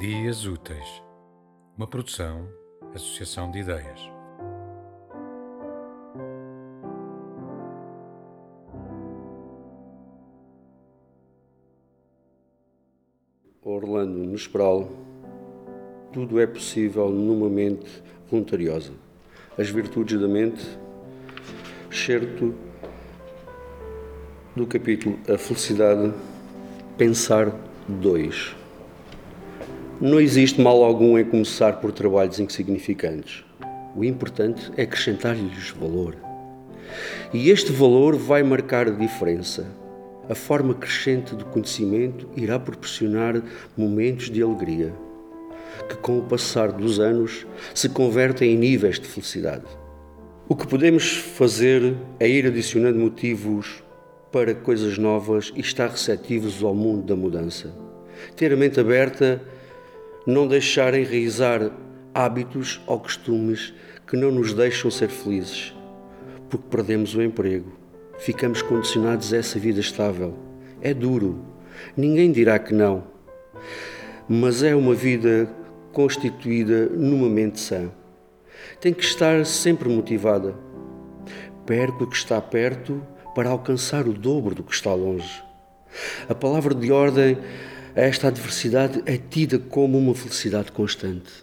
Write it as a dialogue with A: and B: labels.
A: Dias Úteis, uma produção, associação de ideias.
B: Orlando Nespral, tudo é possível numa mente voluntariosa. As virtudes da mente, certo do capítulo A Felicidade, Pensar 2. Não existe mal algum em começar por trabalhos insignificantes. O importante é acrescentar-lhes valor. E este valor vai marcar a diferença. A forma crescente do conhecimento irá proporcionar momentos de alegria, que com o passar dos anos se convertem em níveis de felicidade. O que podemos fazer é ir adicionando motivos para coisas novas e estar receptivos ao mundo da mudança. Ter a mente aberta não deixar enraizar hábitos ou costumes que não nos deixam ser felizes, porque perdemos o emprego, ficamos condicionados a essa vida estável. É duro, ninguém dirá que não, mas é uma vida constituída numa mente sã. Tem que estar sempre motivada. Perco o que está perto para alcançar o dobro do que está longe. A palavra de ordem esta adversidade é tida como uma felicidade constante.